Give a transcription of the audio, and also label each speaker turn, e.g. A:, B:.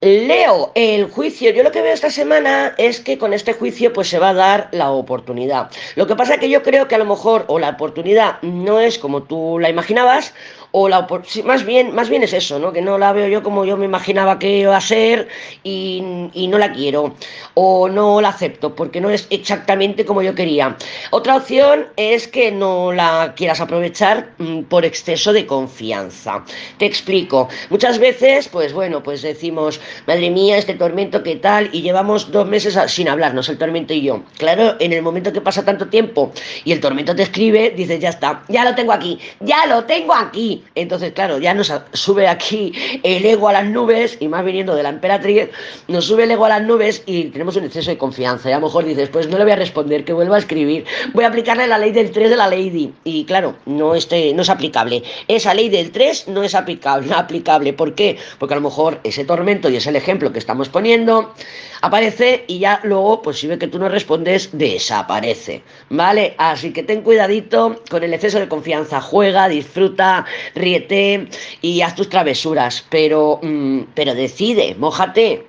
A: Leo, el juicio, yo lo que veo esta semana es que con este juicio pues se va a dar la oportunidad. Lo que pasa es que yo creo que a lo mejor o la oportunidad no es como tú la imaginabas o la más bien más bien es eso, ¿no? Que no la veo yo como yo me imaginaba que iba a ser y, no la quiero o no la acepto porque no es exactamente como yo quería. Otra opción es que no la quieras aprovechar mm, por exceso de confianza. Te explico. Muchas veces, pues bueno, pues decimos madre mía, este tormento, ¿qué tal? Y llevamos dos meses sin hablarnos, el tormento y yo. Claro, en el momento que pasa tanto tiempo y el tormento te escribe, dices, ya está, ya lo tengo aquí, ya lo tengo aquí. Entonces, claro, ya nos sube aquí el ego a las nubes, y más viniendo de la emperatriz, nos sube el ego a las nubes y tenemos un exceso de confianza. Y a lo mejor dices, pues no le voy a responder, que vuelva a escribir, voy a aplicarle la ley del 3 de la Lady. Y claro, no, este, no es aplicable. Esa ley del 3 no es aplicable, aplicable. ¿Por qué? Porque a lo mejor ese tormento y ese el ejemplo que estamos poniendo, aparece y ya luego, pues si ve que tú no respondes, desaparece, ¿vale? Así que ten cuidadito con el exceso de confianza, juega, disfruta, ríete y haz tus travesuras, pero, mm, pero decide, mójate,